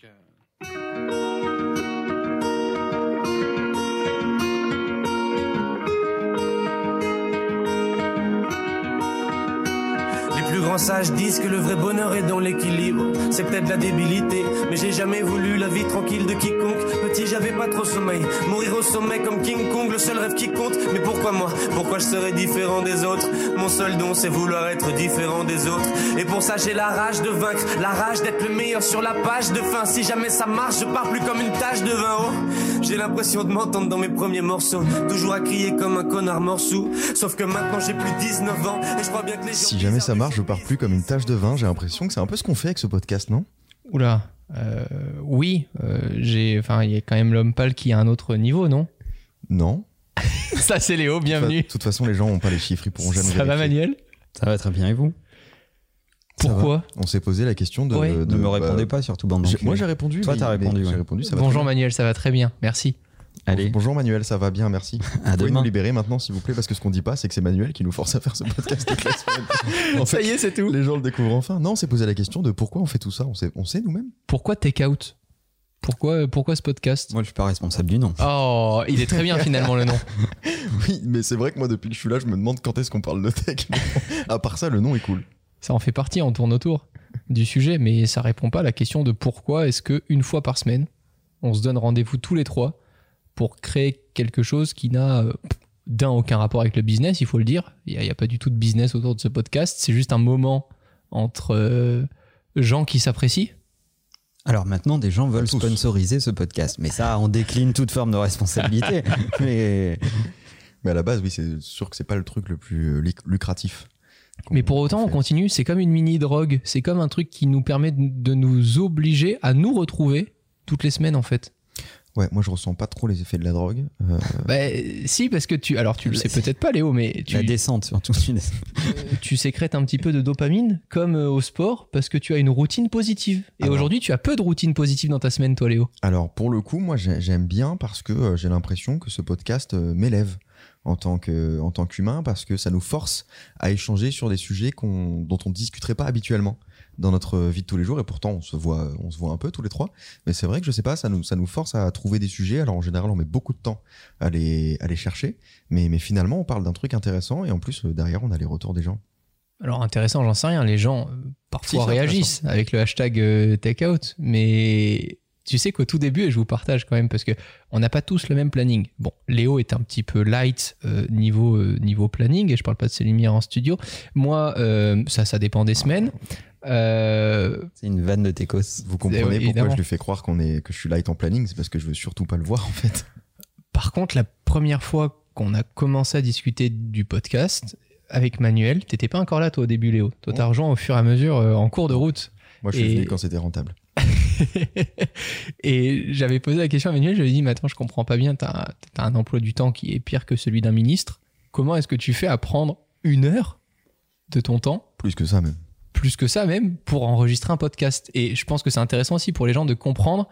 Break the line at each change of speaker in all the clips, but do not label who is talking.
plus grands sages disent que le vrai bonheur est dans l'équilibre. C'est peut-être la débilité, mais j'ai jamais voulu la vie tranquille de quiconque. Petit, j'avais pas trop sommeil. Mourir au sommet comme King Kong, le seul rêve qui compte. Mais pourquoi moi? Pourquoi je serais différent des autres? Mon seul don, c'est vouloir être différent des autres. Et pour ça, j'ai la rage de vaincre, la rage d'être le meilleur sur la page de fin. Si jamais ça marche, je pars plus comme une tache de vin. Oh, j'ai l'impression de m'entendre dans mes premiers morceaux. Toujours à crier comme un connard morceau. Sauf que maintenant, j'ai plus 19 ans. Et je crois bien que les gens.
Si jamais ça marche, je pars plus comme une tache de vin. J'ai l'impression que c'est un peu ce qu'on fait avec ce podcast, non?
Oula, euh, oui, euh, j'ai, enfin, il y a quand même l'homme pâle qui a un autre niveau, non?
Non.
Ça, c'est Léo, bienvenue.
De toute façon, les gens n'ont pas les chiffres, ils pourront jamais.
Ça va,
vérifier.
Manuel?
Ça va très bien et vous?
va.
Pourquoi
On s'est posé la question de.
Ouais.
de-
Ne me
bah,
répondez pas surtout bande.
Moi j'ai répondu.
Toi, t'as répondu, ouais.
Ça
Bonjour. Manuel, ça va très bien, merci.
Allez,
Bonjour Manuel, ça va bien, merci.
à
Vous pouvez
demain.
nous libérer maintenant, s'il vous plaît, parce que ce qu'on dit pas, c'est que c'est Manuel qui nous force à faire ce podcast toute la semaine. En
Ça
fait,
y est, c'est tout.
les gens le découvrent enfin. Non, on s'est posé la question de pourquoi on fait tout ça. On sait, on sait nous-mêmes.
Pourquoi Take Out? Pourquoi, pourquoi ce podcast?
Moi, je suis pas responsable du nom.
Oh, il est très bien finalement le nom.
Oui, mais c'est vrai que moi, depuis que je suis là, je me demande quand est-ce qu'on parle de tech. Bon, à part ça, le nom est cool.
Ça en fait partie, on tourne autour du sujet, mais ça répond pas à la question de pourquoi est-ce que une fois par semaine, on se donne rendez-vous tous les trois pour créer quelque chose qui n'a euh, d'un aucun rapport avec le business, il faut le dire. Il n'y a, il y a pas du tout de business autour de ce podcast. C'est juste un moment entre euh, gens qui s'apprécient.
Alors maintenant, des gens veulent
Tous.
sponsoriser ce podcast. Mais ça, on décline toute forme de responsabilité. mais
Mais à la base, oui, c'est sûr que c'est pas le truc le plus euh, lucratif.
Mais pour autant, on continue. C'est comme une mini-drogue. C'est comme un truc qui nous permet de, nous obliger à nous retrouver toutes les semaines, en fait.
Ouais, moi je ressens pas trop les effets de la drogue. Euh,
Bah, si, parce que tu. Alors, tu le sais peut-être pas, Léo, mais tu,
la descente, surtout.
tu sécrètes un petit peu de dopamine, comme euh, au sport, parce que tu as une routine positive. Et
Alors.
aujourd'hui, tu as peu de routine positive dans ta semaine, toi, Léo.
Alors pour le coup, moi j'ai- j'aime bien parce que euh, j'ai l'impression que ce podcast euh, m'élève en tant que en tant qu'humain parce que ça nous force à échanger sur des sujets qu'on dont on discuterait pas habituellement dans notre vie de tous les jours. Et pourtant on se voit on se voit un peu tous les trois. Mais c'est vrai que je sais pas ça nous ça nous force à trouver des sujets. Alors en général on met beaucoup de temps à les à les chercher. Mais mais finalement on parle d'un truc intéressant et en plus euh, derrière on a les retours des gens.
Alors, intéressant, j'en sais rien. Les gens, euh, parfois,
Si,
réagissent avec le hashtag euh, takeout. Mais tu sais qu'au tout début, et je vous partage quand même, parce que on n'a pas tous le même planning. Bon, Léo est un petit peu light euh, niveau, euh, niveau planning, et je parle pas de ses lumières en studio. Moi, euh, ça, ça dépend des semaines. Euh,
C'est une vanne de Técos.
vous comprenez pourquoi
évidemment.
je lui fais croire qu'on est que je suis light en planning c'est parce que je veux surtout pas le voir en fait
Par contre, la première fois qu'on a commencé à discuter du podcast avec Manuel, t'étais pas encore là toi au début Léo. Toi t'as rejoint au fur et à mesure en cours de route.
moi je suis
Et-
venu quand c'était rentable
et j'avais posé la question à Manuel, je lui ai dit, mais attends, je comprends pas bien, t'as as un emploi du temps qui est pire que celui d'un ministre. Comment est-ce que tu fais à prendre une heure de ton temps
plus que ça même
plus que ça même pour enregistrer un podcast? Et je pense que c'est intéressant aussi pour les gens de comprendre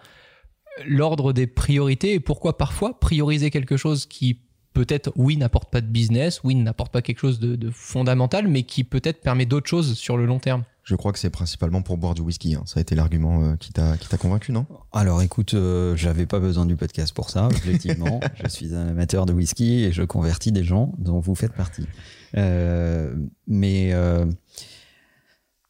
l'ordre des priorités et pourquoi parfois prioriser quelque chose qui peut-être, oui, n'apporte pas de business, oui, n'apporte pas quelque chose de, de fondamental, mais qui peut-être permet d'autres choses sur le long terme.
Je crois que c'est principalement pour boire du whisky. hein. Ça a été l'argument euh, qui t'a convaincu, non?
Alors écoute, euh, j'avais pas besoin du podcast pour ça, objectivement. je suis un amateur de whisky et je convertis des gens dont vous faites partie. Euh, mais euh,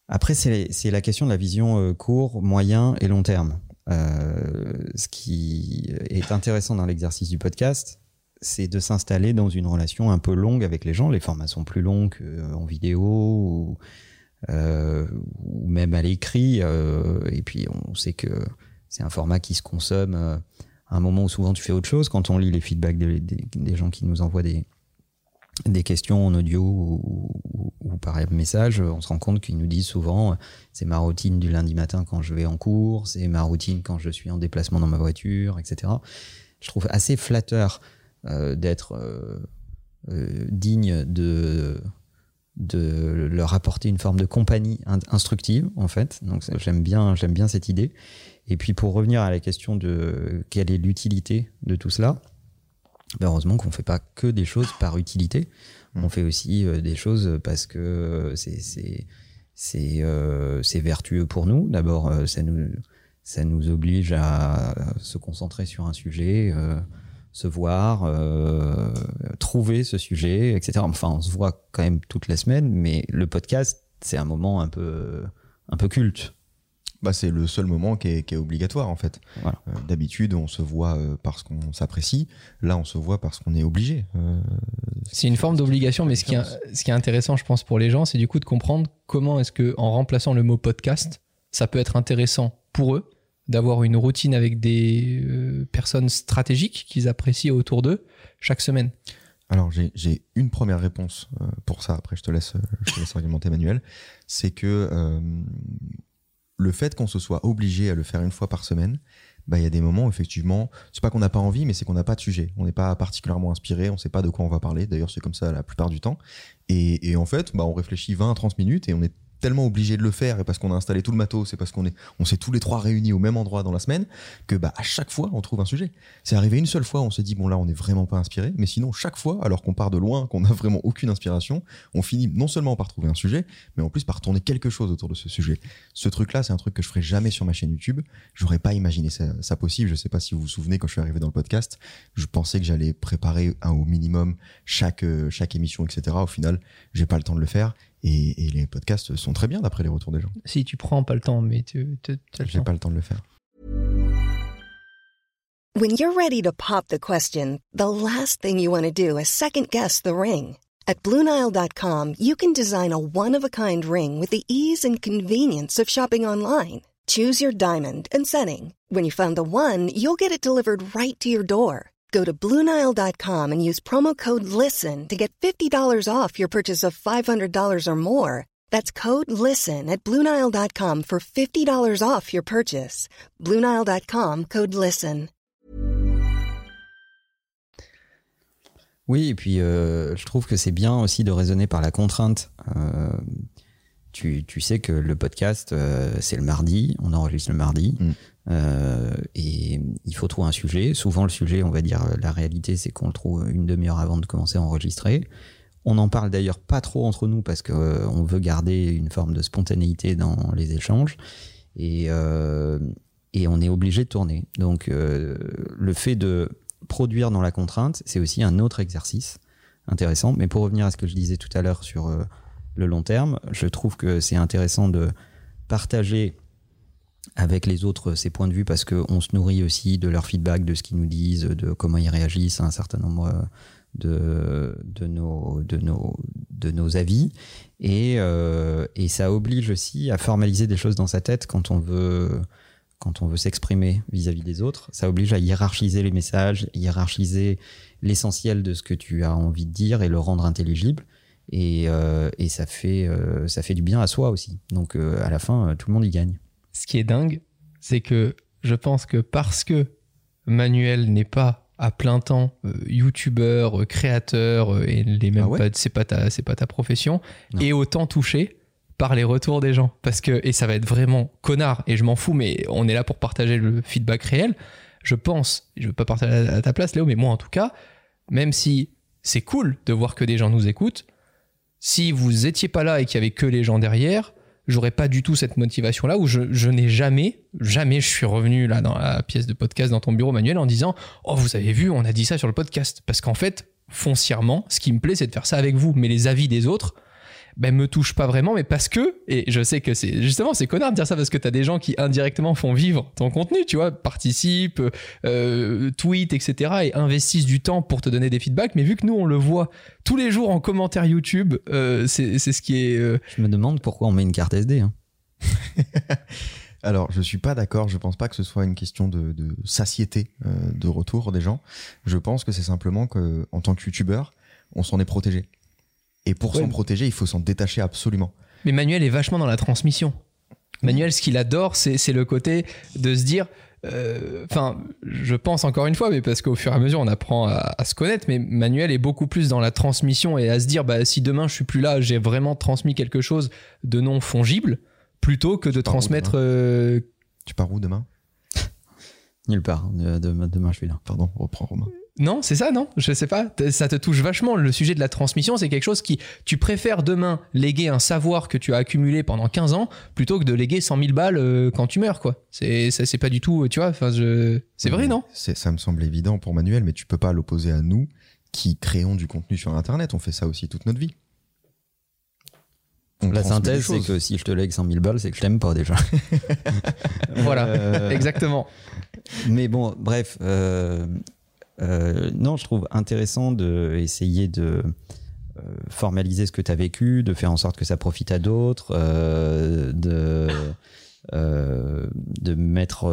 après, c'est la question de la vision euh, court, moyen et long terme. Ce qui est intéressant dans l'exercice du podcast, c'est de s'installer dans une relation un peu longue avec les gens. Les formats sont plus longs qu'en vidéo ou, ou même à l'écrit. euh, et puis, on sait que c'est un format qui se consomme euh, à un moment où souvent tu fais autre chose. Quand on lit les feedbacks des, gens qui nous envoient des, des questions en audio ou, ou- par message, on se rend compte qu'ils nous disent souvent euh, c'est ma routine du lundi matin quand je vais en cours, c'est ma routine quand je suis en déplacement dans ma voiture, etc. Je trouve assez flatteur euh, d'être euh, euh, digne de de leur apporter une forme de compagnie in- instructive en fait. Donc j'aime bien j'aime bien cette idée. Et puis pour revenir à la question de quelle est l'utilité de tout cela ben heureusement qu'on fait pas que des choses par utilité. On fait aussi euh, des choses parce que c'est c'est euh, vertueux pour nous. D'abord euh, ça nous ça nous oblige à se concentrer sur un sujet, euh, se voir, euh, trouver ce sujet, etc. Enfin, on se voit quand même toutes les semaines, mais le podcast, c'est un moment un peu, un peu culte.
Bah, c'est le seul moment qui est, qui est obligatoire en fait.
Voilà.
Euh, D'habitude, on se voit euh, parce qu'on s'apprécie. Là, on se voit parce qu'on est obligé. Euh,
C'est une forme d'obligation, mais ce qui, est, ce qui est intéressant, je pense, pour les gens, c'est du coup de comprendre comment est-ce que, en remplaçant le mot podcast, ça peut être intéressant pour eux d'avoir une routine avec des euh, personnes stratégiques qu'ils apprécient autour d'eux chaque semaine.
Alors, j'ai- une première réponse euh, pour ça. Après, je te laisse, euh, je argumenter, Manuel. C'est que le fait qu'on se soit obligé à le faire une fois par semaine, bah, il y a des moments où, effectivement, c'est pas qu'on n'a pas envie, mais c'est qu'on n'a pas de sujet. On n'est pas particulièrement inspiré, on sait pas de quoi on va parler. D'ailleurs, c'est comme ça la plupart du temps. Et, et en fait, bah, on réfléchit 20 à 30 minutes et on est tellement obligé de le faire et parce qu'on a installé tout le matos, c'est parce qu'on est, on s'est tous les trois réunis au même endroit dans la semaine que bah à chaque fois on trouve un sujet. C'est arrivé une seule fois, on s'est dit bon là on n'est vraiment pas inspiré, mais sinon chaque fois, alors qu'on part de loin, qu'on n'a vraiment aucune inspiration, on finit non seulement par trouver un sujet, mais en plus par tourner quelque chose autour de ce sujet. Ce truc-là, c'est un truc que je ferai jamais sur ma chaîne YouTube. J'aurais pas imaginé ça, ça possible. Je sais pas si vous vous souvenez quand je suis arrivé dans le podcast, je pensais que j'allais préparer un, au minimum chaque euh, chaque émission, etc. Au final, j'ai pas le temps de le faire. Et, et les podcasts sont très bien d'après les retours des gens.
Si tu prends pas le temps, mais tu
J'ai pas le temps de le faire.
When you're ready to pop the question, the last thing you want to do is second guess the ring. At Bluenile.com, you can design a one of a kind ring with the ease and convenience of shopping online. Choose your diamond and setting. When you find the one, you'll get it delivered right to your door. Go to Bluenile.com and use promo code LISTEN to get $50 off your purchase of $500 or more. That's code LISTEN at Bluenile.com for $50 off your purchase. Bluenile.com code LISTEN.
Oui, et puis euh, je trouve que c'est bien aussi de raisonner par la contrainte. Euh, tu, tu sais que le podcast, euh, c'est le mardi, on enregistre le mardi,
Mm.
Euh, et il faut trouver un sujet. Souvent, le sujet, on va dire, euh, la réalité, c'est qu'on le trouve une demi-heure avant de commencer à enregistrer. On n'en parle d'ailleurs pas trop entre nous parce qu'on veut garder une forme de spontanéité dans les échanges. Et, euh, et on est obligé de tourner. Donc, euh, le fait de produire dans la contrainte, c'est aussi un autre exercice intéressant. Mais pour revenir à ce que je disais tout à l'heure sur euh, le long terme, je trouve que c'est intéressant de partager avec les autres ces points de vue parce qu'on se nourrit aussi de leur feedback, de ce qu'ils nous disent, de comment ils réagissent à un certain nombre euh, de, de, nos, de, nos, de nos avis. Et, euh, et ça oblige aussi à formaliser des choses dans sa tête quand on veut quand on veut s'exprimer vis-à-vis des autres, ça oblige à hiérarchiser les messages, hiérarchiser l'essentiel de ce que tu as envie de dire et le rendre intelligible. Et, euh, et ça, fait, euh, ça fait du bien à soi aussi. Donc euh, à la fin, euh, tout le monde y gagne.
Ce qui est dingue, c'est que je pense que parce que Manuel n'est pas à plein temps euh, youtubeur, euh, créateur, euh, et les mêmes
Ah ouais
pas, c'est pas ta, c'est pas ta profession,
Non.
et autant touché par les retours des gens. Parce que, et ça va être vraiment connard, et je m'en fous, mais on est là pour partager le feedback réel. Je pense, je veux pas partager à ta place, Léo, mais moi en tout cas, même si c'est cool de voir que des gens nous écoutent, si vous étiez pas là et qu'il y avait que les gens derrière, j'aurais pas du tout cette motivation là où je, je n'ai jamais, jamais je suis revenu là dans la pièce de podcast dans ton bureau Manuel en disant oh vous avez vu on a dit ça sur le podcast. Parce qu'en fait foncièrement ce qui me plaît c'est de faire ça avec vous mais les avis des autres ben me touchent pas vraiment mais parce que et je sais que c'est justement c'est connard de dire ça parce que t'as des gens qui indirectement font vivre ton contenu tu vois participent euh, tweetent etc et investissent du temps pour te donner des feedbacks mais vu que nous on le voit tous les jours en commentaire YouTube euh, c'est c'est ce qui est euh,
Je me demande pourquoi on met une carte SD. hein.
Alors, je suis pas d'accord. Je pense pas que ce soit une question de, de satiété euh, de retour des gens. Je pense que c'est simplement que, en tant que youtubeur, on s'en est protégé. Et pour
Ouais.
s'en protéger, il faut s'en détacher absolument.
Mais Manuel est vachement dans la transmission. Manuel, ce qu'il adore, c'est le côté de se dire. euh, Enfin, je pense encore une fois, mais parce qu'au fur et à mesure, on apprend à, à se connaître. Mais Manuel est beaucoup plus dans la transmission et à se dire, bah, si demain je suis plus là, j'ai vraiment transmis quelque chose de non fongible, plutôt que de transmettre.
demain
euh,
Tu pars où demain?
Nulle part. De- de- demain, je suis là.
Pardon, reprends Romain.
Non, c'est ça, non? Je sais pas. Ça te touche vachement. Le sujet de la transmission, c'est quelque chose qui. Tu préfères demain léguer un savoir que tu as accumulé pendant 15 ans plutôt que de léguer 100 000 balles euh, quand tu meurs, quoi. C'est ça, c'est pas du tout. Tu vois, enfin, je... c'est vrai, non?
C'est- Ça me semble évident pour Manuel, mais tu peux pas l'opposer à nous qui créons du contenu sur Internet. On fait ça aussi toute notre vie. On
La synthèse, c'est que si je te lègue 100 000 balles, c'est que je t'aime pas déjà.
Voilà,
Euh,
exactement.
Mais bon, bref, euh, euh, non, je trouve intéressant d'essayer de euh, formaliser ce que tu as vécu, de faire en sorte que ça profite à d'autres, euh, de, euh, de mettre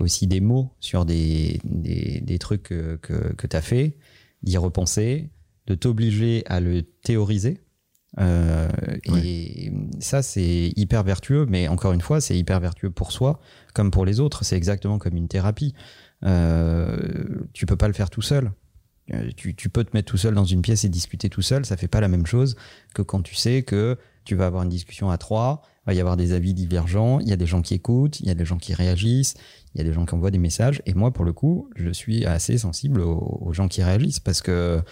aussi des mots sur des, des, des trucs que, que, que tu as fait, d'y repenser, de t'obliger à le théoriser. Euh, Et ça, c'est hyper vertueux, mais encore une fois, c'est hyper vertueux pour soi comme pour les autres. C'est exactement comme une thérapie. Euh, tu peux pas le faire tout seul. Euh, Tu, peux te mettre tout seul dans une pièce et discuter tout seul. Ça fait pas la même chose que quand tu sais que tu vas avoir une discussion à trois. Il va y avoir des avis divergents. Il y a des gens qui écoutent. Il y a des gens qui réagissent. Il y a des gens qui envoient des messages. Et moi, pour le coup, je suis assez sensible aux, aux gens qui réagissent parce que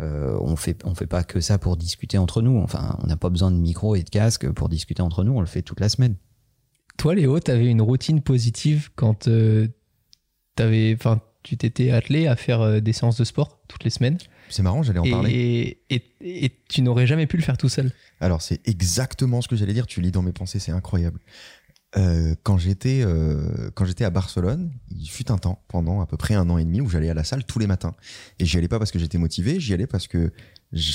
euh, on fait on fait pas que ça pour discuter entre nous. Enfin, on n'a pas besoin de micro et de casque pour discuter entre nous. On le fait toute la semaine.
Toi, Léo, tu avais une routine positive quand euh, t'avais, enfin, tu t'étais attelé à faire euh, des séances de sport toutes les semaines.
C'est marrant, j'allais en
Et,
parler.
et, et- et tu n'aurais jamais pu le faire tout seul.
Alors, c'est exactement ce que j'allais dire. Tu lis dans mes pensées, c'est incroyable. Euh, quand j'étais euh, quand j'étais à Barcelone, il fut un temps pendant à peu près un an et demi où j'allais à la salle tous les matins. Et j'y allais pas parce que j'étais motivé, j'y allais parce que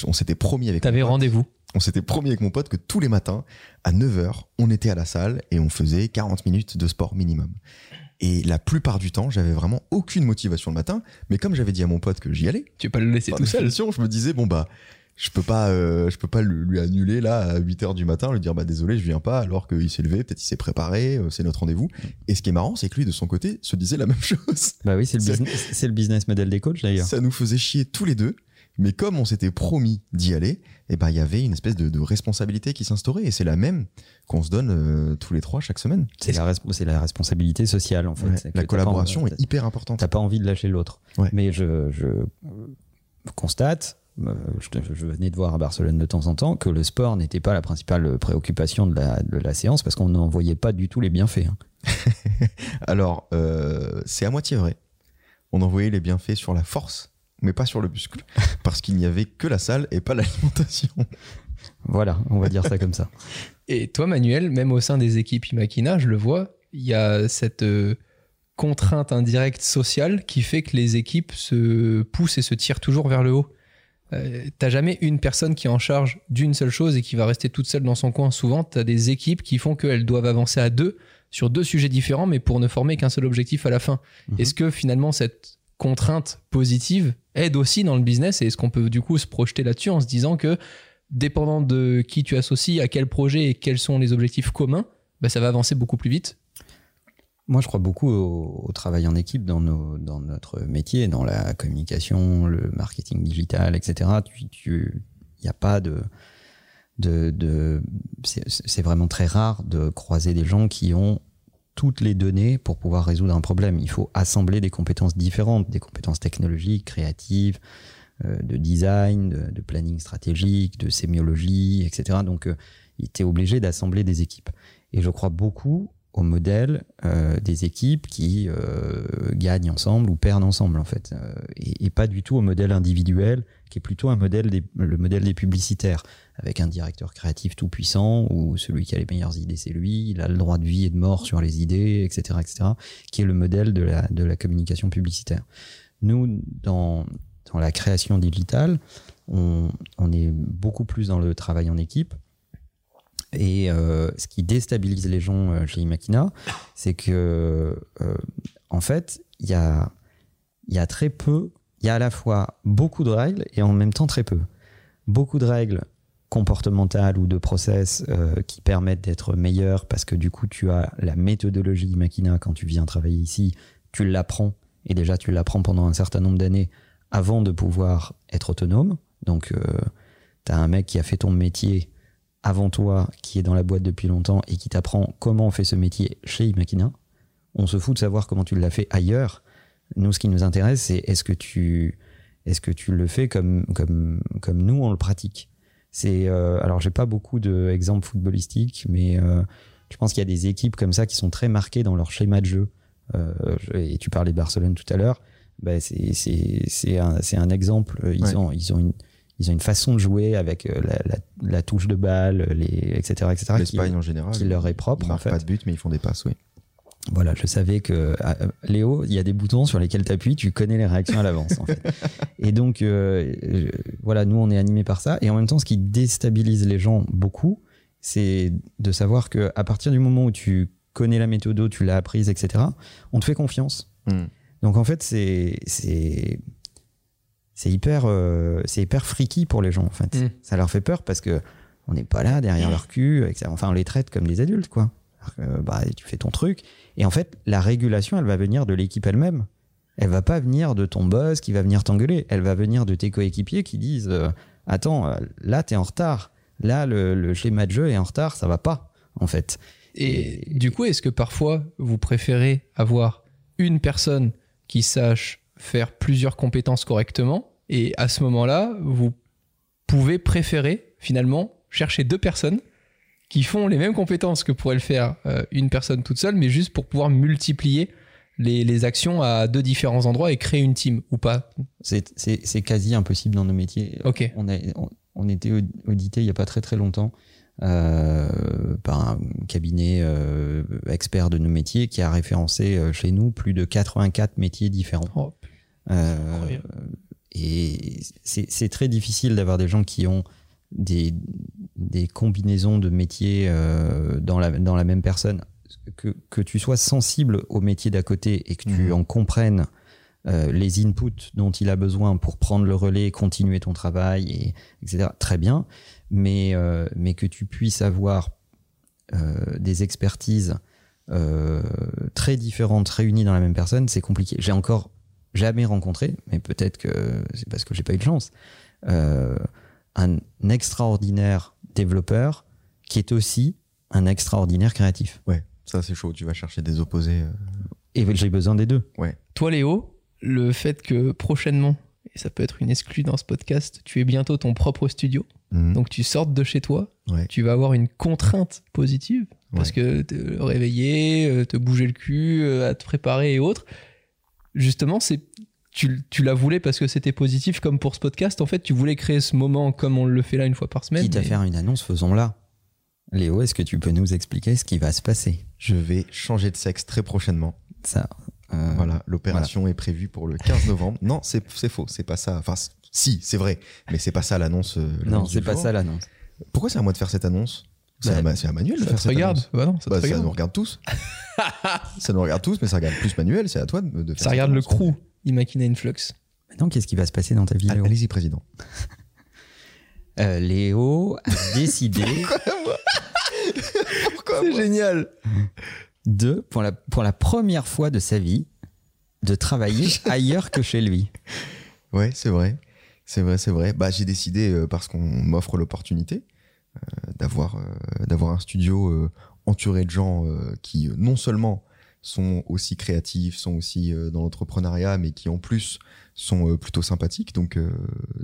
on s'était promis avec.
T'avais rendez-vous.
On s'était promis avec mon pote que tous les matins à 9h, on était à la salle et on faisait 40 minutes de sport minimum. Et la plupart du temps, j'avais vraiment aucune motivation le matin, mais comme j'avais dit à mon pote que j'y allais,
Tu peux pas le laisser
par
tout seul.
je me disais bon bah je peux pas euh, je peux pas lui, annuler là à 8h du matin lui dire bah désolé je viens pas alors qu'il s'est levé peut-être il s'est préparé euh, c'est notre rendez-vous. Et ce qui est marrant c'est que lui de son côté se disait la même chose.
Bah oui, c'est le, business, c'est le business model des coachs d'ailleurs.
ça nous faisait chier tous les deux mais comme on s'était promis d'y aller et ben il y avait une espèce de, de responsabilité qui s'instaurait et c'est la même qu'on se donne euh, tous les trois chaque semaine
C'est la, responsabilité sociale en fait.
Ouais, la collaboration est hyper importante
T'as pas envie de lâcher l'autre.
Ouais.
Mais je, je constate, euh, je, venais de voir à Barcelone de temps en temps, que le sport n'était pas la principale préoccupation de la, de la séance parce qu'on n'en voyait pas du tout les bienfaits. hein.
alors euh, c'est à moitié vrai on envoyait les bienfaits sur la force mais pas sur le muscle parce qu'il n'y avait que la salle et pas l'alimentation
Voilà, on va dire ça comme ça.
Et toi, Manuel, même au sein des équipes Imakina, je le vois, il y a cette euh, contrainte indirecte sociale qui fait que les équipes se poussent et se tirent toujours vers le haut. Euh, T'as jamais une personne qui est en charge d'une seule chose et qui va rester toute seule dans son coin. Souvent, t'as des équipes qui font qu'elles doivent avancer à deux sur deux sujets différents, mais pour ne former qu'un seul objectif à la fin.
Mhm.
Est-ce que finalement cette contrainte positive aide aussi dans le business et est-ce qu'on peut du coup se projeter là-dessus en se disant que dépendant de qui tu associes, à quel projet et quels sont les objectifs communs, bah, ça va avancer beaucoup plus vite?
Moi, je crois beaucoup au, travail en équipe dans, nos, dans notre métier, dans la communication, le marketing digital, etc. Il tu, n'y a pas de. de, de c'est vraiment très rare de croiser des gens qui ont toutes les données pour pouvoir résoudre un problème. Il faut assembler des compétences différentes, des compétences technologiques, créatives, euh, de design, de, planning stratégique, de sémiologie, etc. Donc, euh, il était obligé d'assembler des équipes. Et je crois beaucoup au modèle euh, des équipes qui euh, gagnent ensemble ou perdent ensemble en fait, Euh, et pas du tout au modèle individuel qui est plutôt un modèle le modèle des publicitaires avec un directeur créatif tout puissant où celui qui a les meilleures idées c'est lui, il a le droit de vie et de mort sur les idées, etc., etc., qui est le modèle de la, de la communication publicitaire. Nous, dans, dans la création digitale, on, on est beaucoup plus dans le travail en équipe. Et euh, ce qui déstabilise les gens euh, chez Imakina, c'est que, euh, en fait, il y a, y a très peu, il y a à la fois beaucoup de règles et en même temps très peu. Beaucoup de règles comportementales ou de process euh, qui permettent d'être meilleurs parce que du coup, tu as la méthodologie Imakina quand tu viens travailler ici, tu l'apprends et déjà tu l'apprends pendant un certain nombre d'années avant de pouvoir être autonome. Donc, tu as un mec qui a fait ton métier avant toi, qui est dans la boîte depuis longtemps et qui t'apprend comment on fait ce métier chez Imakina. On se fout de savoir comment tu l'as fait ailleurs. Nous, ce qui nous intéresse, c'est est-ce que tu Est-ce que tu le fais comme, comme, comme nous, on le pratique? C'est euh, Alors, j'ai pas beaucoup d'exemples footballistiques, mais euh, je pense qu'il y a des équipes comme ça qui sont très marquées dans leur schéma de jeu. Euh, et tu parlais de Barcelone tout à l'heure. Ben c'est un, un, exemple. Ils,
Ouais.
ont, ils, ont une, ils ont une façon de jouer avec euh, la, la, la touche de balle, les, etc. etc.
L'Espagne en général.
qui leur est propre,
Ils
en
marquent
fait.
pas de but, mais ils font des passes, oui.
Voilà, je savais que ah, Léo, il y a des boutons sur lesquels tu appuies, tu connais les réactions à l'avance en fait. Et donc euh, voilà, nous on est animés par ça et en même temps ce qui déstabilise les gens beaucoup, c'est de savoir que à partir du moment où tu connais la méthode, tu l'as apprise, etc., on te fait confiance.
Hmm.
Donc en fait, c'est c'est c'est hyper euh, c'est hyper freaky pour les gens en fait.
Mm.
Ça leur fait peur parce que on n'est pas là derrière leur cul, etc. Enfin, on les traite comme des adultes quoi. Que, bah, tu fais ton truc et en fait, la régulation, elle va venir de l'équipe elle-même. Elle va pas venir de ton boss qui va venir t'engueuler. Elle va venir de tes coéquipiers qui disent euh, attends, euh, là t'es en retard. Là le, le schéma de jeu est en retard, ça va pas en fait.
Et du coup, est-ce que parfois vous préférez avoir une personne qui sache faire plusieurs compétences correctement et à ce moment-là, vous pouvez préférer finalement chercher deux personnes qui font les mêmes compétences que pourrait le faire euh, une personne toute seule, mais juste pour pouvoir multiplier les, les actions à deux différents endroits et créer une team ou pas
C'est quasi impossible dans nos métiers.
Ok.
On, a, on, on était aud- audité il n'y a pas très très longtemps euh, par un cabinet euh, expert de nos métiers qui a référencé euh, chez nous plus de 84 métiers différents.
Oh,
et c'est c'est très difficile d'avoir des gens qui ont des, des combinaisons de métiers euh, dans, la, dans la même personne. Que, que tu sois sensible au métier d'à côté et que tu
Mhm.
en comprennes euh, les inputs dont il a besoin pour prendre le relais, continuer ton travail, et, etc. Très bien, mais, euh, mais que tu puisses avoir des expertises très différentes réunies dans la même personne, c'est compliqué. J'ai encore jamais rencontré, mais peut-être que c'est parce que j'ai pas eu de chance, euh, un extraordinaire développeur qui est aussi un extraordinaire créatif.
Ouais, ça c'est chaud. Tu vas chercher des opposés. euh.
Et j'ai besoin des deux.
Toi, Léo, le fait que prochainement, et ça peut être une exclue dans ce podcast, tu aies bientôt ton propre studio,
Mhm.
donc tu sortes de chez toi,
Ouais.
tu vas avoir une contrainte positive, parce que te réveiller, euh, te bouger le cul, euh, à te préparer et autres. Justement, c'est tu, tu la voulais parce que c'était positif comme pour ce podcast. En fait, tu voulais créer ce moment comme on le fait là une fois par semaine.
Quitte à faire une annonce, faisons-la. Léo, est-ce que tu peux nous expliquer ce qui va se passer?
Je vais changer de sexe très prochainement.
Ça. euh,
Voilà, l'opération est prévue pour le 15 novembre. non, c'est c'est faux, c'est pas ça. Enfin, si, c'est vrai, mais c'est pas ça l'annonce. euh,
Non, c'est pas
jour.
ça l'annonce.
Pourquoi c'est à moi de faire cette annonce? C'est
Bah,
à, Ma- c'est à Manuel de
Ça
faire
te
cette
regarde
annonce.
Bah non, ça te
Bah, ça
regarde.
nous regarde tous. ça nous regarde tous, mais ça regarde plus Manuel. C'est à toi de, de faire
Ça
cette
regarde le crew Imagine Influx.
Maintenant, qu'est-ce qui va se passer dans ta vie, Léo?
Allez-y, président.
Euh, Léo a décidé
Pourquoi
C'est génial.
de, pour la, pour la première fois de sa vie, de travailler ailleurs que chez lui.
Ouais, c'est vrai. C'est vrai, c'est vrai. Bah, j'ai décidé, euh, parce qu'on m'offre l'opportunité, euh, d'avoir euh, d'avoir un studio euh, entouré de gens euh, qui, euh, non seulement sont aussi créatifs, sont aussi euh, dans l'entrepreneuriat, mais qui en plus sont euh, plutôt sympathiques. Donc, euh,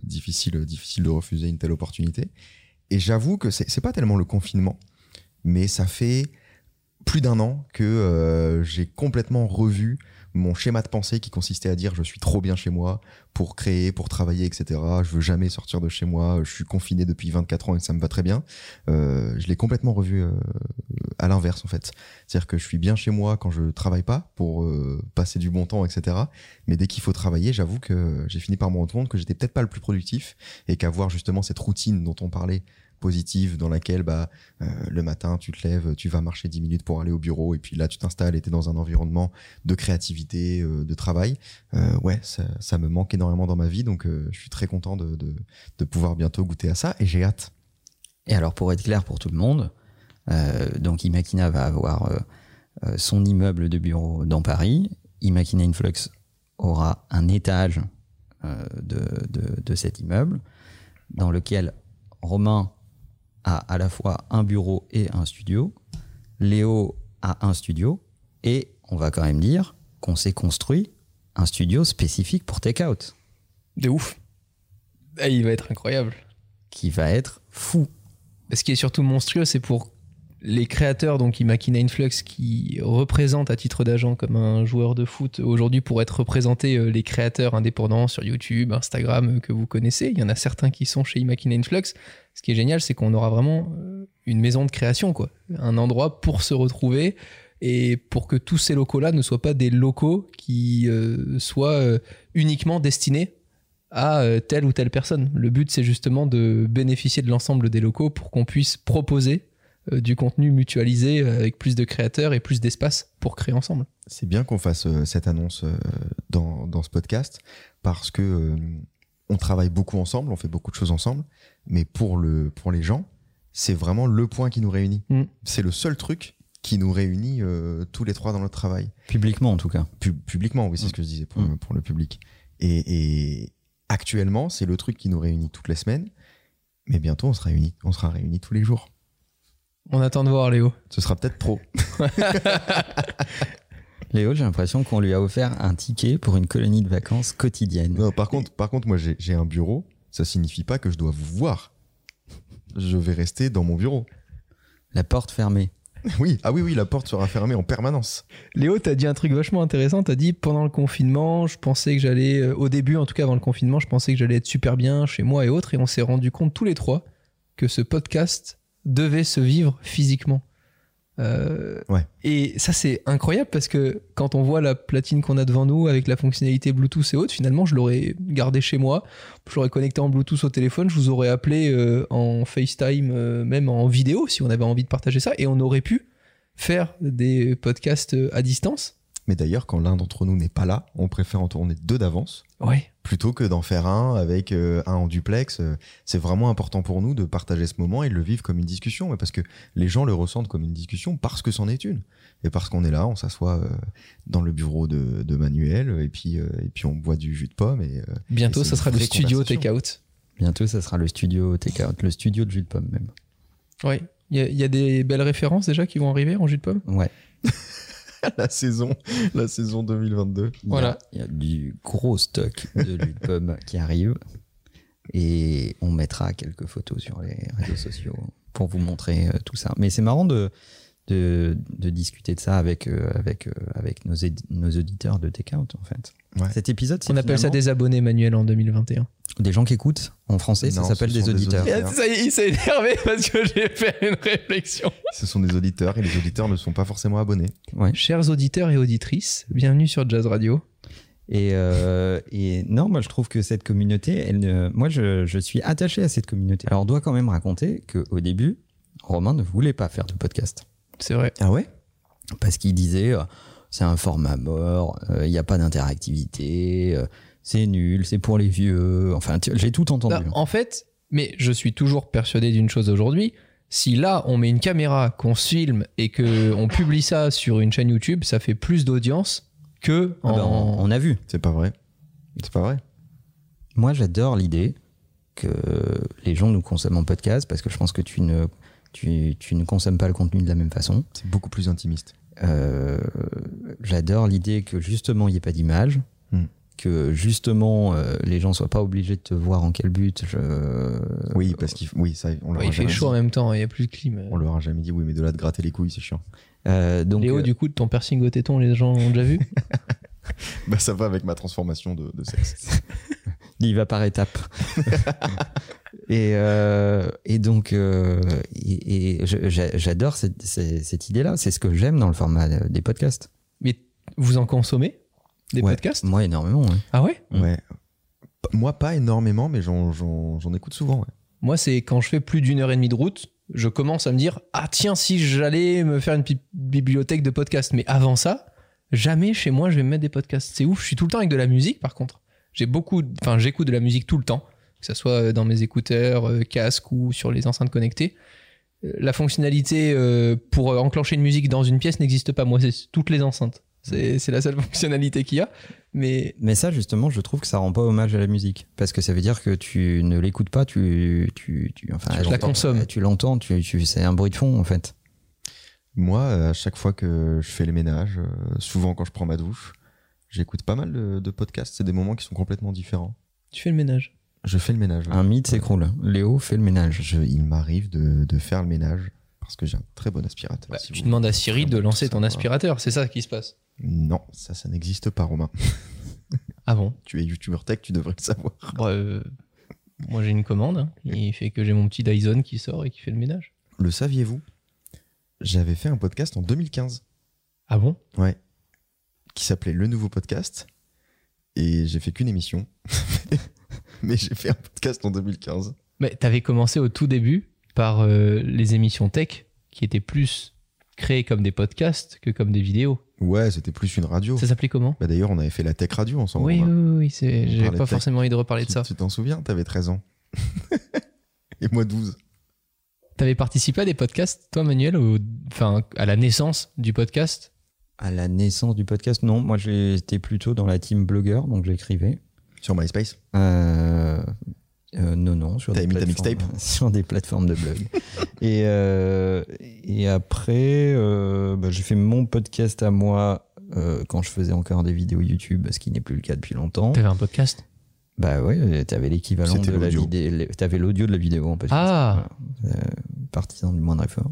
difficile, difficile de refuser une telle opportunité. Et j'avoue que c'est pas tellement le confinement, mais ça fait plus d'un an que j'ai complètement revu mon schéma de pensée qui consistait à dire je suis trop bien chez moi pour créer, pour travailler, etc. Je veux jamais sortir de chez moi. Je suis confiné depuis 24 ans et ça me va très bien. Euh, je l'ai complètement revu euh, à l'inverse en fait. C'est-à-dire que je suis bien chez moi quand je travaille pas pour euh, passer du bon temps, etc. Mais dès qu'il faut travailler, j'avoue que j'ai fini par me rendre compte que j'étais peut-être pas le plus productif et qu'avoir justement cette routine dont on parlait positive dans laquelle bah euh, le matin tu te lèves tu vas marcher 10 minutes pour aller au bureau et puis là tu t'installes et tu es dans un environnement de créativité euh, de travail euh, ouais ça, me manque énormément dans ma vie donc je suis très content de, de, pouvoir bientôt goûter à ça et j'ai hâte
Et alors, pour être clair pour tout le monde, donc Imakina va avoir son immeuble de bureau dans Paris. Imakina Influx aura un étage de, de, de cet immeuble dans lequel Romain a à la fois un bureau et un studio. Léo a un studio. Et on va quand même dire qu'on s'est construit un studio spécifique pour take-out.
De ouf. Et il va être incroyable.
qui va être fou.
Ce qui est surtout monstrueux, c'est pour les créateurs, donc Imakina Influx, qui représentent à titre d'agent comme un joueur de foot aujourd'hui pour être représentés euh, les créateurs indépendants sur YouTube, Instagram euh, que vous connaissez. Il y en a certains qui sont chez Imakina Influx. Ce qui est génial, c'est qu'on aura vraiment euh, une maison de création, quoi. Un endroit pour se retrouver et pour que tous ces locaux-là ne soient pas des locaux qui soient uniquement destinés à telle ou telle personne. Le but, c'est justement de bénéficier de l'ensemble des locaux pour qu'on puisse proposer du contenu mutualisé euh, avec plus de créateurs et plus d'espace pour créer ensemble.
C'est bien qu'on fasse euh, cette annonce euh, dans, dans ce podcast parce que euh, on travaille beaucoup ensemble, on fait beaucoup de choses ensemble, mais pour, le, pour les gens, c'est vraiment le point qui nous réunit.
Mm.
C'est le seul truc qui nous réunit euh, tous les trois dans notre travail.
Publiquement, en tout cas.
Pu- publiquement, oui, c'est
Mm.
ce que je disais pour,
Mm.
pour le public. Et, et actuellement, c'est le truc qui nous réunit toutes les semaines, mais bientôt on sera réunis, on sera réunis tous les jours.
On attend de voir, Léo.
Ce sera peut-être trop.
Léo, j'ai l'impression qu'on lui a offert un ticket pour une colonie de vacances quotidienne.
Non, par contre, par contre, moi, j'ai j'ai un bureau. Ça signifie pas que je dois vous voir. Je vais rester dans mon bureau.
La porte fermée.
Oui, ah oui, oui, la porte sera fermée en permanence.
Léo, t'as dit un truc vachement intéressant. T'as dit pendant le confinement, je pensais que j'allais, euh, au début en tout cas avant le confinement, je pensais que j'allais être super bien chez moi et autres. Et on s'est rendu compte tous les trois que ce podcast devait se vivre physiquement. Euh,
Ouais.
Et ça, c'est incroyable parce que quand on voit la platine qu'on a devant nous avec la fonctionnalité Bluetooth et autres, finalement, je l'aurais gardé chez moi. Je l'aurais connecté en Bluetooth au téléphone. Je vous aurais appelé euh, en FaceTime, euh, même en vidéo, si on avait envie de partager ça. Et on aurait pu faire des podcasts à distance.
Mais d'ailleurs, quand l'un d'entre nous n'est pas là, on préfère en tourner deux d'avance
Ouais.
plutôt que d'en faire un avec euh, un en duplex. Euh, C'est vraiment important pour nous de partager ce moment et de le vivre comme une discussion, mais parce que les gens le ressentent comme une discussion parce que c'en est une. Et parce qu'on est là, on s'assoit euh, dans le bureau de, de Manuel et puis, euh, et puis on boit du jus de pomme. Et, euh,
Bientôt,
Et
ça sera le studio. Takeout.
Bientôt, ça sera le studio take-out, le studio de jus de pomme même.
Ouais. Il y, a- il y a des belles références déjà qui vont arriver en jus de pomme?
Ouais.
la saison, la saison 2022.
Il y a-
Voilà.
Il y a du gros stock de de pomme qui arrive. Et on mettra quelques photos sur les réseaux sociaux pour vous montrer euh, tout ça. Mais c'est marrant de, de, de discuter de ça avec, euh, avec, euh, avec nos, nos auditeurs de Takeout, en fait.
Ouais.
Cet épisode, c'est
On appelle ça des abonnés manuels en 2021.
des gens qui écoutent. En français, ça s'appelle des
sont des
auditeurs.
auditeurs.
Est, il s'est énervé parce que j'ai fait une réflexion.
Ce sont des auditeurs et les auditeurs ne sont pas forcément abonnés.
Ouais.
Chers auditeurs et auditrices, bienvenue sur Jazz Radio.
Et, euh, et non, moi je trouve que cette communauté, elle, ne- moi je, je suis attaché à cette communauté. Alors on doit quand même raconter qu'au début, Romain ne voulait pas faire de podcast.
C'est vrai.
Ah ouais?
Parce qu'il disait, euh, c'est un format mort, euh, il n'y a pas d'interactivité, euh, c'est nul, c'est pour les vieux. Enfin, j'ai tout entendu.
Non, en fait, mais je suis toujours persuadé d'une chose aujourd'hui. Si là, on met une caméra, qu'on se filme et qu'on publie ça sur une chaîne YouTube, ça fait plus d'audience que
Ah ben, on, on a vu.
C'est pas vrai. C'est pas vrai.
Moi j'adore l'idée que les gens nous consomment en podcast parce que je pense que tu ne, tu, tu ne consommes pas le contenu de la même façon.
C'est beaucoup plus intimiste.
Euh, J'adore l'idée que justement il n'y ait pas d'image,
Hmm.
que justement euh, les gens soient pas obligés de te voir en quel but. Je...
Oui, parce qu'il oui, ça, on leur
Ouais,
a
il fait chaud en même temps, il n'y a plus de clim.
On leur a jamais dit oui, mais de là de gratter les couilles, c'est chiant.
Euh, donc
Léo,
euh,
du coup, ton piercing au téton, les gens l'ont déjà vu?
Bah ça va avec ma transformation de, de sexe.
il va par étapes. et, euh, et donc, euh, et, j'adore cette, cette- cette idée-là. C'est ce que j'aime dans le format des podcasts.
Mais vous en consommez Des
Ouais.
podcasts?
Moi, énormément. ouais.
Ah ouais?
Mm.
Ouais. Moi, pas énormément, mais j'en- écoute souvent. ouais.
Moi, c'est quand je fais plus d'une heure et demie de route, je commence à me dire Ah, tiens, si j'allais me faire une petite bibliothèque de podcasts. Mais avant ça, jamais chez moi, je vais me mettre des podcasts. C'est ouf. Je suis tout le temps avec de la musique, par contre. J'ai beaucoup. Enfin, j'écoute de la musique tout le temps, que ce soit dans mes écouteurs, euh, casques ou sur les enceintes connectées. Euh, La fonctionnalité euh, pour euh, enclencher une musique dans une pièce n'existe pas. Moi, c'est toutes les enceintes. C'est la seule fonctionnalité qu'il y a. Mais
Mais ça, justement, je trouve que ça rend pas hommage à la musique. Parce que ça veut dire que tu ne l'écoutes pas, tu, tu, tu, enfin,
Tu la consommes.
Tu l'entends, tu, tu, c'est un bruit de fond, en fait.
Moi, euh, à chaque fois que je fais les ménages, euh, souvent quand je prends ma douche, j'écoute pas mal de, de podcasts. C'est des moments qui sont complètement différents.
Tu fais le ménage.
Je fais le ménage. ouais.
Un mythe s'écroule. Léo fait le ménage.
Je- il m'arrive de, de faire le ménage parce que j'ai un très bon aspirateur.
Bah,
si
tu
vous
demandes à Siri de lancer ton aspirateur, c'est ça qui se passe?
Non, ça, ça n'existe pas, Romain.
Ah bon?
Tu es YouTuber Tech, tu devrais le savoir.
Bon, euh, Moi j'ai une commande, hein. il fait que j'ai mon petit Dyson qui sort et qui fait le ménage.
Le saviez-vous? J'avais fait un podcast en 2015.
Ah bon?
Ouais. Qui s'appelait Le Nouveau Podcast. Et j'ai fait qu'une émission. Mais j'ai fait un podcast en 2015.
Mais t'avais commencé au tout début par euh, les émissions tech qui étaient plus créées comme des podcasts que comme des vidéos.
Ouais, c'était plus une radio.
Ça s'appelait comment?
Bah, D'ailleurs, on avait fait la Tech Radio ensemble.
Oui, oui, oui, j'avais pas
tech.
forcément envie de reparler de ça.
Tu t'en souviens? T'avais 13 ans. Et moi 12.
T'avais participé à des podcasts, toi Manuel, au- enfin à la naissance du podcast?
À la naissance du podcast, non. Moi, j'étais plutôt dans la team blogueur, donc j'écrivais.
Sur MySpace?
Euh, euh, non, non, sur des,
mis ta
plateformes, sur des plateformes de blog. et, euh, et après, euh, bah, j'ai fait mon podcast à moi euh, quand je faisais encore des vidéos YouTube, ce qui n'est plus le cas depuis longtemps.
T'avais un podcast?
Bah ouais, t'avais l'équivalent de la
l'audio.
vidéo. T'avais l'audio de la vidéo en podcast.
Ah.
Voilà. Euh, partisan du moindre effort.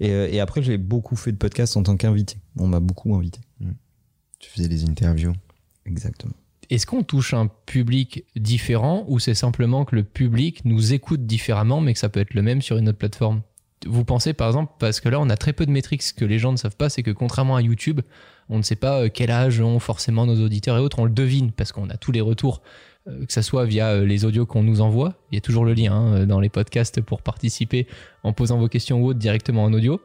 Et, euh, et après, j'ai beaucoup fait de podcasts en tant qu'invité. On m'a beaucoup invité.
Tu faisais des interviews.
Exactement.
Est-ce qu'on touche un public différent ou c'est simplement que le public nous écoute différemment mais que ça peut être le même sur une autre plateforme? Vous pensez par exemple, parce que là on a très peu de métriques, ce que les gens ne savent pas, c'est que contrairement à YouTube, on ne sait pas euh, quel âge ont forcément nos auditeurs et autres, on le devine parce qu'on a tous les retours, euh, que ça soit via euh, les audios qu'on nous envoie, il y a toujours le lien hein, dans les podcasts pour participer en posant vos questions ou autres directement en audio.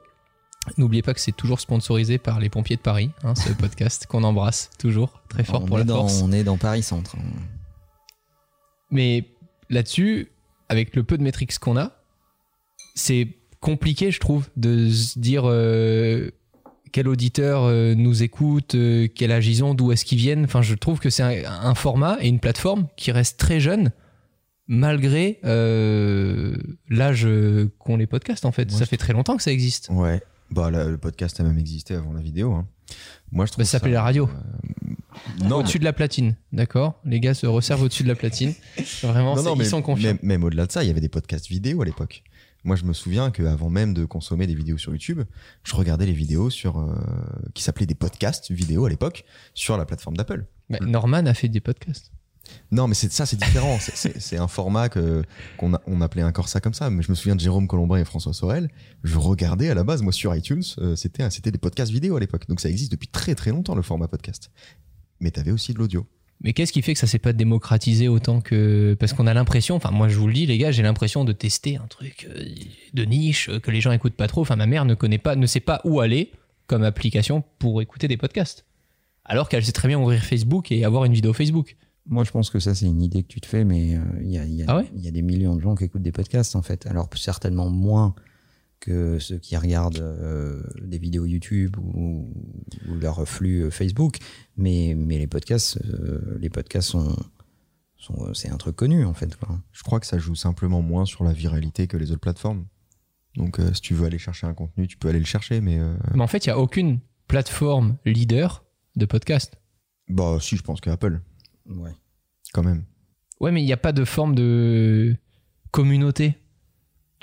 N'oubliez pas que c'est toujours sponsorisé par les pompiers de Paris, hein, ce podcast qu'on embrasse toujours très fort
on,
pour la
dans,
force.
on est dans Paris Centre.
Mais là-dessus, avec le peu de métriques qu'on a, c'est compliqué, je trouve, de se dire euh, quel auditeur euh, nous écoute, euh, quel âge ils ont, d'où est-ce qu'ils viennent. Enfin, je trouve que c'est un, un format et une plateforme qui reste très jeune malgré euh, l'âge qu'ont les podcasts en fait.
Moi,
ça fait très longtemps que ça existe.
Ouais. Bah, là, le podcast a même existé avant la vidéo. hein. Moi, je trouve
Bah, ça s'appelait la radio.
euh, non,
au-dessus de la platine, d'accord Les gars se resservent au-dessus de la platine. Vraiment,
non, non,
ils
mais,
sont confiants.
Même, même au-delà de ça, il y avait des podcasts vidéo à l'époque. Moi, je me souviens qu'avant même de consommer des vidéos sur YouTube, je regardais les vidéos sur euh, qui s'appelaient des podcasts vidéo à l'époque sur la plateforme d'Apple.
Bah, Norman a fait des podcasts.
Non, mais c'est ça, c'est différent. C'est- un format que qu'on on appelait encore ça comme ça. Mais je me souviens de Jérôme Colombin et François Sorel. Je regardais à la base, moi, sur iTunes, euh, c'était c'était des podcasts vidéo à l'époque. Donc ça existe depuis très très longtemps le format podcast. Mais t'avais aussi de l'audio.
Mais qu'est-ce qui fait que ça s'est pas démocratisé autant que parce qu'on a l'impression, enfin moi je vous le dis les gars, j'ai l'impression de tester un truc euh, de niche euh, que les gens écoutent pas trop. Enfin ma mère ne connaît pas, ne sait pas où aller comme application pour écouter des podcasts, alors qu'elle sait très bien ouvrir Facebook et avoir une vidéo Facebook.
Moi, je pense que ça, c'est une idée que tu te fais, mais euh, il y, a, il y a-
Ah ouais
y a des millions de gens qui écoutent des podcasts, en fait. Alors, certainement moins que ceux qui regardent euh, des vidéos YouTube ou, ou leur flux euh, Facebook, mais, mais les podcasts, euh, les podcasts sont, sont c'est un truc connu, en fait. Quoi.
Je crois que ça joue simplement moins sur la viralité que les autres plateformes. Donc euh, si tu veux aller chercher un contenu, tu peux aller le chercher. Mais euh,
Mais en fait il y a aucune plateforme leader de podcast.
bah si, je pense que Apple,
Ouais.
quand même.
Ouais mais il n'y a pas de forme de communauté.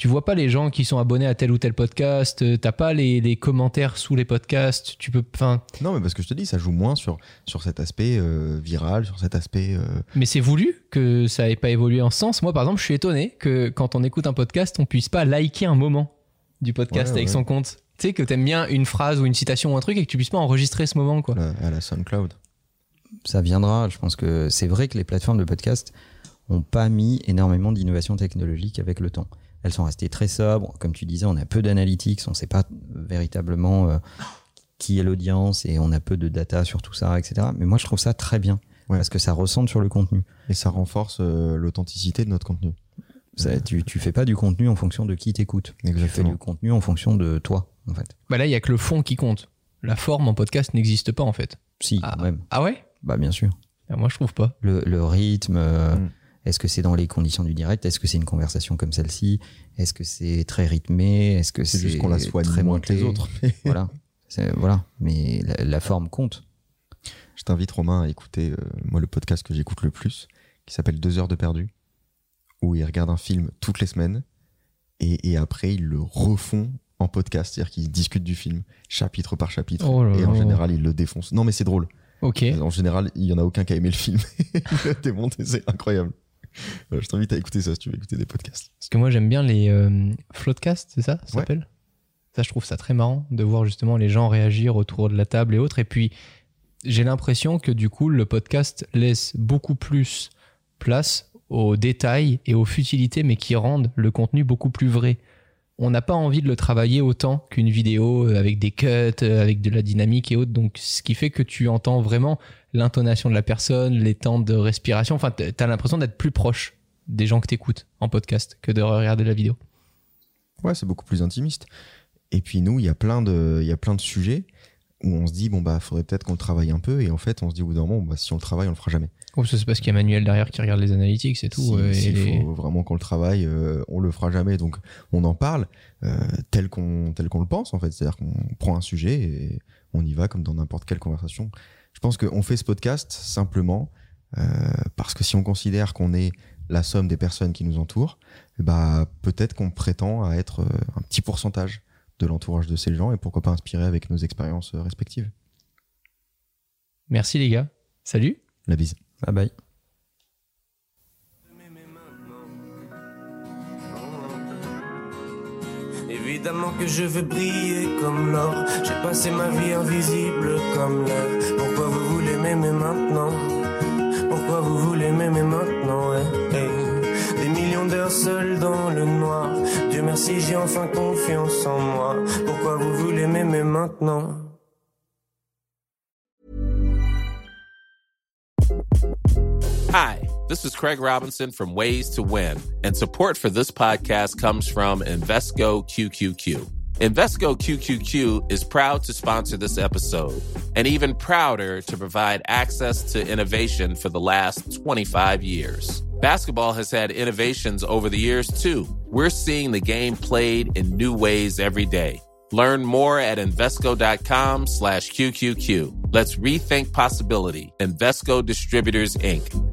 Tu vois pas les gens qui sont abonnés à tel ou tel podcast, euh, t'as pas les, les commentaires sous les podcasts, tu peux, enfin,
Non, mais parce que je te dis, ça joue moins sur sur cet aspect euh, viral, sur cet aspect. euh,
Mais c'est voulu que ça ait pas évolué en ce sens. Moi, par exemple, je suis étonné que quand on écoute un podcast, on puisse pas liker un moment du podcast
Ouais,
avec
ouais.
son compte. Tu sais, que t'aimes bien une phrase ou une citation ou un truc et que tu puisses pas enregistrer ce moment, quoi.
à la SoundCloud.
ça viendra. Je pense que c'est vrai que les plateformes de podcast ont pas mis énormément d'innovation technologique avec le temps. Elles sont restées très sobres. Comme tu disais, on a peu d'analytics, on sait pas véritablement euh, qui est l'audience et on a peu de data sur tout ça, etc. Mais moi, je trouve ça très bien
Ouais.
parce que ça recentre sur le contenu.
Et ça renforce euh, l'authenticité de notre contenu.
Ça, tu, tu fais pas du contenu en fonction de qui t'écoute. Tu fais du contenu en fonction de toi, en fait.
Bah là, il y a que le fond qui compte. La forme en podcast n'existe pas, en fait.
Si,
Ah.
quand même.
Ah ouais?
Bah, bien sûr.
Ah, Moi, je trouve pas.
le, le rythme, euh,
Mm.
Est-ce que c'est dans les conditions du direct? Est-ce que c'est une conversation comme celle-ci? Est-ce que c'est très rythmé? Est-ce que
C'est juste qu'on la soigne
très
moins que les autres.
Voilà. Voilà. Mais la, la forme compte.
Je t'invite Romain à écouter euh, moi le podcast que j'écoute le plus, qui s'appelle Deux heures de perdu, où ils regardent un film toutes les semaines et, et après ils le refont en podcast, c'est-à-dire qu'ils discutent du film chapitre par chapitre
Oh
et en général ils le défoncent. Non mais c'est drôle.
Ok.
En général, il y en a aucun qui a aimé le film. il le démonte c'est incroyable. Euh, je t'invite à écouter ça si tu veux écouter des podcasts.
Parce que moi j'aime bien les euh, floodcasts, c'est ça Ça
Ouais.
s'appelle? Ça, je trouve ça très marrant de voir justement les gens réagir autour de la table et autres. Et puis, j'ai l'impression que du coup, le podcast laisse beaucoup plus place aux détails et aux futilités, mais qui rendent le contenu beaucoup plus vrai. On n'a pas envie de le travailler autant qu'une vidéo euh, avec des cuts, euh, avec de la dynamique et autres. Donc, ce qui fait que tu entends vraiment l'intonation de la personne, les temps de respiration. Enfin, tu as l'impression d'être plus proche des gens que tu écoutes en podcast que de regarder la vidéo.
Ouais, c'est beaucoup plus intimiste. Et puis nous, il y a plein de, il y a plein de sujets où on se dit bon bah faudrait peut-être qu'on le travaille un peu et en fait on se dit au bout d'un moment bah, si on le travaille on le fera jamais.
Ou c'est parce qu'il y a Manuel derrière qui regarde les analytics, c'est tout.
Si-
euh,
S'il
les-
faut vraiment qu'on le travaille, euh, on le fera jamais. Donc on en parle euh, tel qu'on tel qu'on le pense en fait. C'est-à-dire qu'on prend un sujet et on y va comme dans n'importe quelle conversation. Je pense qu'on fait ce podcast simplement euh, parce que si on considère qu'on est la somme des personnes qui nous entourent, bah peut-être qu'on prétend à être un petit pourcentage de l'entourage de ces gens et pourquoi pas inspirer avec nos expériences euh, respectives.
Merci les gars. Salut.
La bise.
Bye bye.
Évidemment que je veux briller comme l'or. J'ai passé ma vie invisible comme l'air. Pourquoi vous voulez m'aimer maintenant? Pourquoi vous voulez m'aimer maintenant eh, merci, j'ai enfin confiance en moi. Pourquoi vous voulez m'aimer maintenant
Hi, this is Craig Robinson from Ways to Win, and support for this podcast comes from Invesco QQQ. Invesco QQQ is proud to sponsor this episode and even prouder to provide access to innovation for the last 25 years. Basketball has had innovations over the years too. We're seeing the game played in new ways every day. Learn more at Invesco.com slash QQQ. Let's rethink possibility. Invesco Distributors, Inc.